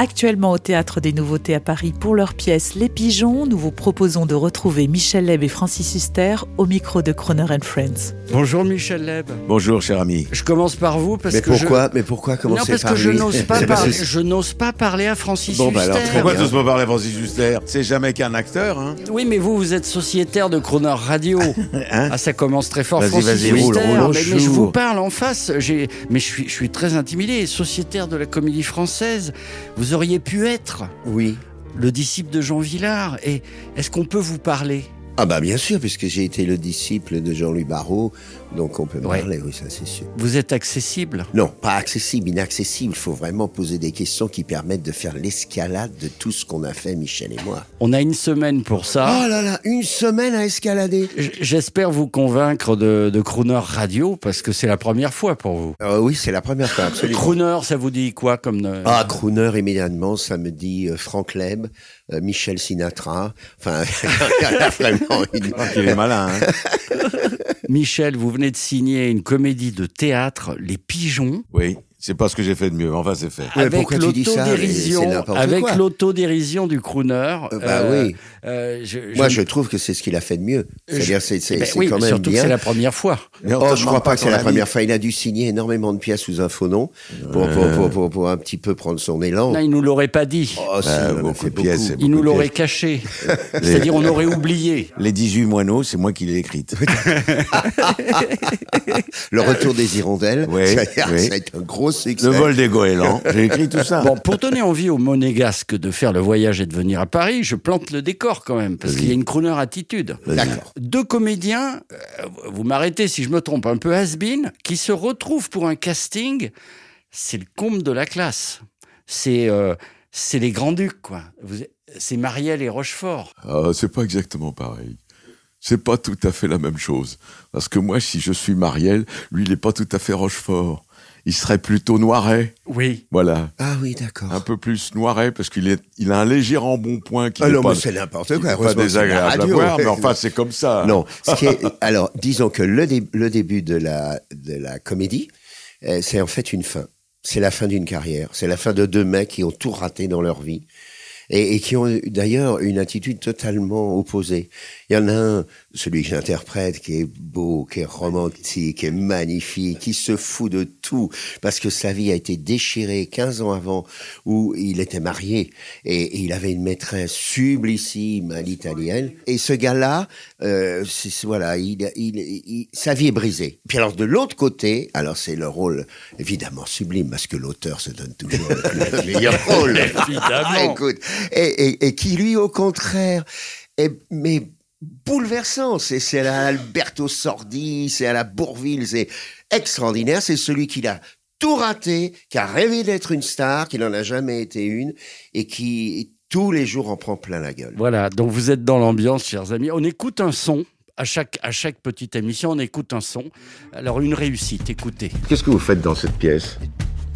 Actuellement au Théâtre des Nouveautés à Paris pour leur pièce Les Pigeons, nous vous proposons de retrouver Michel Leb et Francis Huster au micro de Croner and Friends. Bonjour Michel Leb. Bonjour, cher ami. Je commence par vous parce Mais que pourquoi Mais pourquoi je... commencer Non, parce par que je lui n'ose pas parler. que- Je n'ose pas parler à Francis Bon, bah alors, Huster. Pourquoi tu pas parler à Francis Huster? C'est jamais qu'un acteur, hein Oui, mais vous, vous êtes sociétaire de Croner Radio. Hein? Ah, ça commence très fort. Vas-y, Francis vas-y, roule, Huster. roule, mais, mais je vous parle en face. Mais je suis, je suis très intimidé. Sociétaire de la Comédie Française, vous auriez pu être Oui. le disciple de Jean Villard. Et est-ce qu'on peut vous parler? Ah bah bien sûr, puisque j'ai été le disciple de Jean-Louis Barrault, donc on peut Ouais. parler, oui, ça c'est sûr. Vous êtes accessible? Non, pas accessible, inaccessible. Il faut vraiment poser des questions qui permettent de faire l'escalade de tout ce qu'on a fait, Michel et moi. On a une semaine pour ça. Oh là là, une semaine à escalader J'espère vous convaincre de, de Crooner Radio parce que c'est la première fois pour vous. Ah Oui, c'est la première fois, absolument. Crooner, ça vous dit quoi comme euh, Ah, crooner, immédiatement, ça me dit euh, Franck Leb, Michel Sinatra. Enfin, il y a vraiment une. Qu'il est malin, hein Michel, vous venez de signer une comédie de théâtre, Les Pigeons, Oui, c'est pas ce que j'ai fait de mieux, mais enfin c'est fait. Ouais, avec pourquoi tu dis ça C'est l'autodérision, avec l'autodérision du crooner. Euh, bah oui. euh, je, Moi, je trouve que c'est ce qu'il a fait de mieux. C'est-à-dire, c'est c'est- Ben oui, quand même surtout que bien. c'est la première fois. Mais Oh, je crois pas que c'est la première fois. Il a dû signer énormément de pièces sous un faux nom pour, pour, pour, pour, pour un petit peu prendre son élan. Non, il nous l'aurait pas dit. Oh, si, Bah, a beaucoup fait de pièces, il nous l'aurait caché. C'est-à-dire, on aurait oublié. Les 18 moineaux, c'est moi qui l'ai écrite. Le retour des hirondelles, Oui, ça, a- oui. ça a été un gros succès. Le vol des goélands, j'ai écrit tout ça. Bon, pour donner envie aux monégasques de faire le voyage et de venir à Paris, je plante le décor quand même, parce qu'il y a une crooner attitude. D'accord. Deux comédiens, euh, vous m'arrêtez si je me trompe, un peu has-been, qui se retrouvent pour un casting, c'est le comble de la classe. C'est euh, c'est les grands-ducs, quoi. Vous- C'est Marielle et Rochefort. Ah, c'est pas exactement pareil. C'est pas tout à fait la même chose. Parce que moi, si je suis Marielle, lui, il est pas tout à fait Rochefort. Il serait plutôt Noiret. Oui. Voilà. Ah oui, d'accord. Un peu plus Noiret, parce qu'il est, il a un léger embonpoint qui Ah non, pas, mais c'est n'importe quoi. est pas désagréable à voir, mais enfin, c'est comme ça. Non, ce qui est, alors disons que le, dé- le début de la, de la comédie, euh, c'est en fait une fin. C'est la fin d'une carrière. C'est la fin de deux mecs qui ont tout raté dans leur vie et, et qui ont eu, d'ailleurs une attitude totalement opposée. Il y en a un, celui que j'interprète, qui est beau, qui est romantique, qui est magnifique, qui se fout de tout parce que sa vie a été déchirée 15 ans avant où il était marié et, et il avait une maîtresse sublissime à l'italienne. Et ce gars-là, euh, voilà, il, il, il- sa vie est brisée. Puis alors de l'autre côté, alors c'est le rôle évidemment sublime parce que l'auteur se donne toujours le meilleur rôle. Évidemment. Écoute, et, et, et qui lui au contraire est mais bouleversant. C'est c'est à Alberto Sordi, c'est à la Bourville, c'est extraordinaire. C'est celui qui l'a tout raté, qui a rêvé d'être une star, qui n'en a jamais été une, et qui tous les jours en prend plein la gueule. Voilà, donc vous êtes dans l'ambiance, chers amis. On écoute un son. À chaque, à chaque petite émission, on écoute un son. Alors, une réussite, écoutez. Qu'est-ce que vous faites dans cette pièce?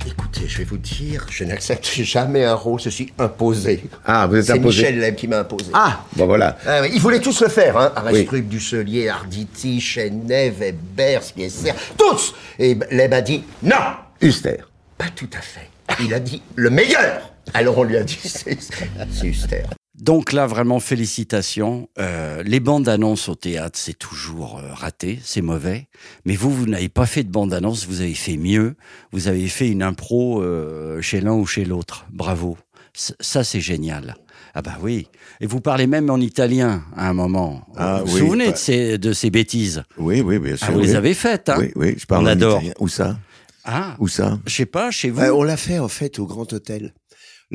Écoutez, je vais vous dire, je n'accepte jamais un rôle, je suis imposé. Ah, vous êtes C'est imposé. Michel Leb qui m'a imposé. Ah, bon voilà. Ah oui, ils voulaient tous le faire, hein. Oui. Arestruc, Dusselier, Arditi, Chenève, Hébert, Spiesser, tous Et Leb a dit non Huster. Pas tout à fait. Il a dit le meilleur Alors on lui a dit c'est c'est Huster. Donc là, vraiment, félicitations. Euh, les bandes annonces au théâtre, c'est toujours euh, raté, c'est mauvais. Mais vous, vous n'avez pas fait de bande annonce, vous avez fait mieux. Vous avez fait une impro euh, chez l'un ou chez l'autre. Bravo. C- ça, c'est génial. Ah bah oui. Et vous parlez même en italien à un moment. Ah vous vous oui, souvenez bah- de, ces, de ces bêtises? Oui, oui, bien sûr. Ah, vous oui. les avez faites, hein? Oui, oui, je parle On en adore. italien. Où ça? Ah, Où ça? je sais pas, chez vous Euh, on l'a fait en fait au Grand Hôtel.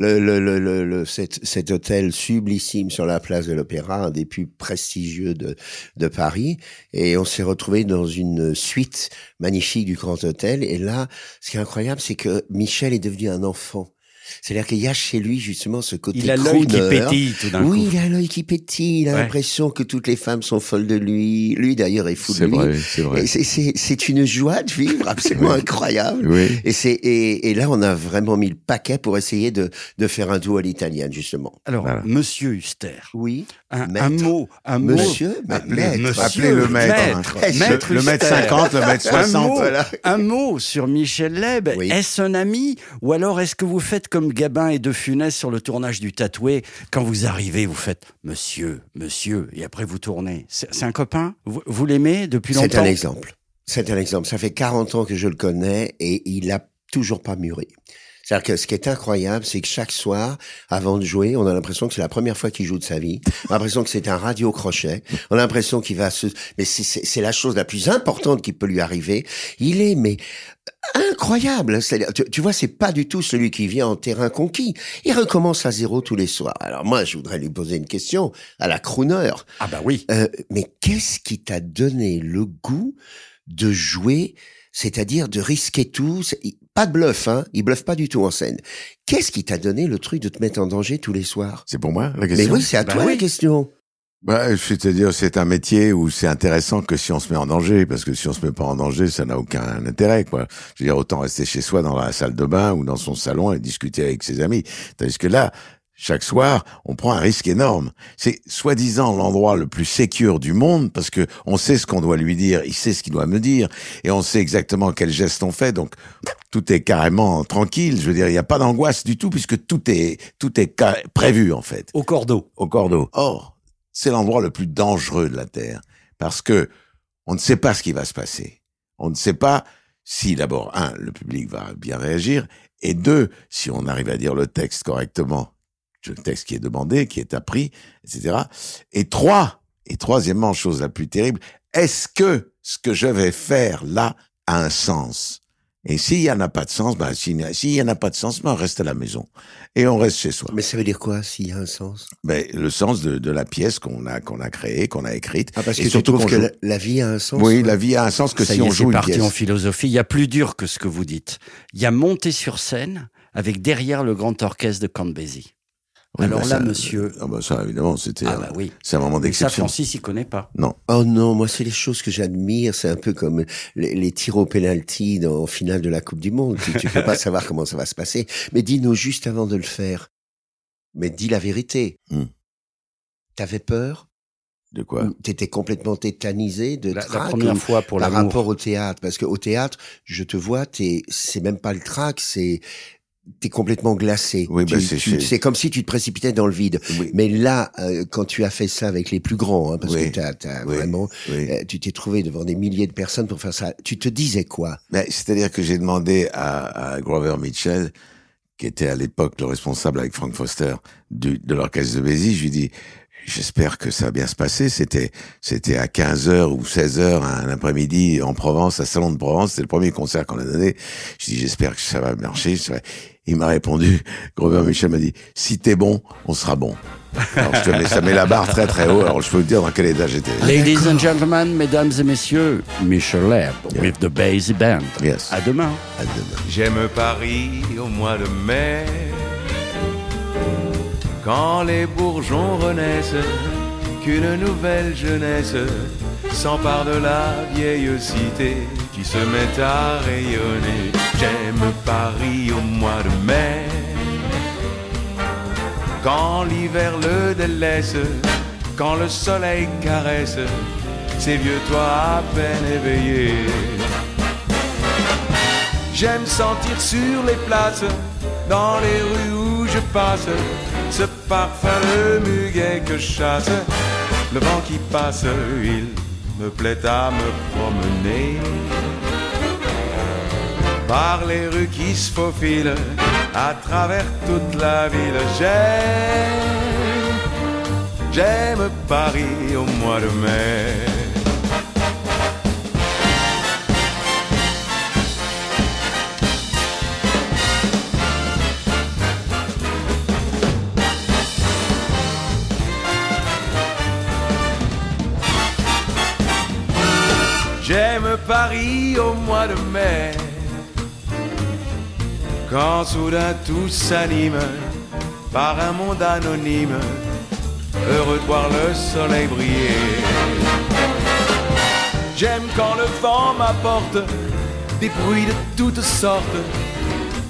Le, le, le, le, cet, cet hôtel sublissime sur la place de l'Opéra, un des plus prestigieux de, de Paris, et on s'est retrouvé dans une suite magnifique du Grand Hôtel. Et là, ce qui est incroyable, c'est que Michel est devenu un enfant. C'est-à-dire qu'il y a chez lui justement ce côté Il a l'œil qui pétille tout d'un Oui, coup. il a l'œil qui pétille. Il a Ouais. l'impression que toutes les femmes sont folles de lui. Lui d'ailleurs est fou de lui. vrai, c'est vrai. C'est- c'est c'est une joie de vivre absolument incroyable. Oui. Et c'est et, et là on a vraiment mis le paquet pour essayer de de faire un duo à l'italienne justement. Alors, Voilà. Monsieur Huster, Oui. un, un mot, un mot. Monsieur, mais Appelez, maître. monsieur. appelez le maître. Maître. Maître le, le maître Huster. 50, le maître Un 60. mot, Voilà. un mot sur Michel Leb. Oui. Est-ce un ami ou alors est-ce que vous faites comme Gabin et De Funès sur le tournage du Tatoué Quand vous arrivez, vous faites Monsieur, Monsieur, et après vous tournez. C'est c'est un copain? Vous, vous l'aimez depuis C'est longtemps? un exemple. C'est un exemple. Ça fait 40 ans que je le connais et il a toujours pas mûri. C'est-à-dire que ce qui est incroyable, c'est que chaque soir, avant de jouer, on a l'impression que c'est la première fois qu'il joue de sa vie. On a l'impression que c'est un radio crochet. On a l'impression qu'il va se, mais c'est- la chose la plus importante qui peut lui arriver. Il est, mais, incroyable. C'est-à-dire, Tu, tu vois, c'est pas du tout celui qui vient en terrain conquis. Il recommence à zéro tous les soirs. Alors moi, je voudrais lui poser une question à la crooner. Ah bah oui. Euh, mais qu'est-ce qui t'a donné le goût de jouer, c'est-à-dire de risquer tout? Pas de bluff, hein Il bluffe pas du tout en scène. Qu'est-ce qui t'a donné le truc de te mettre en danger tous les soirs? C'est pour moi la Mais question oui, c'est à Bah toi oui. la question. Bah, C'est-à-dire, c'est un métier où c'est intéressant que si on se met en danger, parce que si on se met pas en danger, ça n'a aucun intérêt, quoi. Je veux dire, autant rester chez soi dans la salle de bain ou dans son salon et discuter avec ses amis. Tandis que là, chaque soir, on prend un risque énorme. C'est soi-disant l'endroit le plus sécure du monde parce que on sait ce qu'on doit lui dire, il sait ce qu'il doit me dire et on sait exactement quel geste on fait. Donc, tout est carrément tranquille. Je veux dire, il n'y a pas d'angoisse du tout puisque tout est, tout est prévu, en fait Au cordeau. au cordeau. Or, c'est l'endroit le plus dangereux de la Terre parce que on ne sait pas ce qui va se passer. On ne sait pas si d'abord un le public va bien réagir et deux si on arrive à dire le texte correctement, le texte qui est demandé, qui est appris, etc. Et trois et troisièmement chose la plus terrible, est-ce que ce que je vais faire là a un sens? Et s'il y en a pas de sens, ben s'il n'y y en a pas de sens, ben on reste à la maison et on reste chez soi. Mais ça veut dire quoi s'il y a un sens? Ben, le sens de, de la pièce qu'on a qu'on a créée, qu'on a écrite. Ah, parce Et que tu surtout que joue. la, la vie a un sens Oui, ouais. la vie a un sens que Ça si y on est, joue une parti pièce. en philosophie. Il y a plus dur que ce que vous dites. Il y a monter sur scène avec derrière le grand orchestre de Count Basie. Oui, Alors ben là, ça- monsieur- Ah ben ça, évidemment, c'était. Ah bah oui. C'est un moment Et ça, d'exception. Francis, il connaît pas. Non. Oh non, moi c'est les choses que j'admire, c'est un peu comme les, les tirs au penalty dans, en finale de la Coupe du Monde. Tu, tu peux pas savoir comment ça va se passer. Mais dis-nous juste avant de le faire. Mais dis la vérité. Hmm. T'avais peur? De quoi? T'étais complètement tétanisé de La, la trac première ou fois pour par rapport au théâtre? Parce qu'au théâtre, je te vois, t'es, c'est même pas le trac, c'est t'es complètement glacé. Oui, bah, c'est comme si tu te précipitais dans le vide. Oui. Mais là, euh, quand tu as fait ça avec les plus grands, hein, parce Oui. que t'as, vraiment euh, tu t'es trouvé devant des milliers de personnes pour faire ça. Tu te disais quoi? Ben, C'est-à-dire que j'ai demandé à, à Grover Mitchell, qui était à l'époque le responsable avec Frank Foster du, de l'orchestre de Bézi, je lui dis, j'espère que ça va bien se passer. C'était, c'était à 15h ou 16h un après-midi en Provence, à Salon de Provence. C'était le premier concert qu'on a donné. Je dis, j'espère que ça va marcher. Ça va- Il m'a répondu, Grover Mitchell m'a dit, si t'es bon, on sera bon. Alors, je te mets, ça met la barre très très haut. Alors, je peux vous dire dans quel état j'étais. Ladies and gentlemen, mesdames et messieurs, Michel Leb with the Basie Band. Yes. À demain. À demain. J'aime Paris au mois de mai, quand les bourgeons renaissent, qu'une nouvelle jeunesse s'empare de la vieille cité qui se met à rayonner. J'aime Paris au mois de mai, quand l'hiver le délaisse, quand le soleil caresse ces vieux toits à peine éveillés. J'aime sentir sur les places, dans les rues où je passe, ce parfum de muguet que chasse. Le vent qui passe, il me plaît à me promener. Par les rues qui se faufilent, à travers toute la ville, j'aime, j'aime Paris au mois de mai. J'aime Paris au mois de mai. Quand soudain tout s'anime par un monde anonyme, heureux de voir le soleil briller. J'aime quand le vent m'apporte des bruits de toutes sortes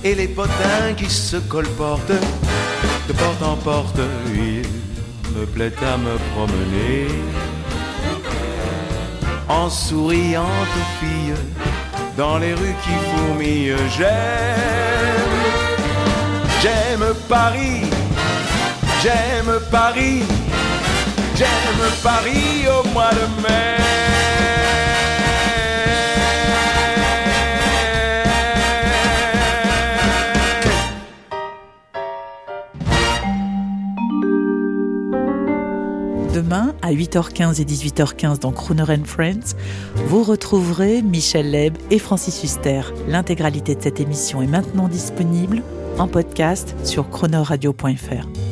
et les potins qui se colportent de porte en porte. Il me plaît à me promener en souriant aux filles dans les rues qui fourmillent. J'aime, j'aime Paris, j'aime Paris, j'aime Paris au mois de mai. À 8h15 et 18h15 dans Crooner Friends, vous retrouverez Michel Leb et Francis Huster. L'intégralité de cette émission est maintenant disponible en podcast sur chronoradio.fr.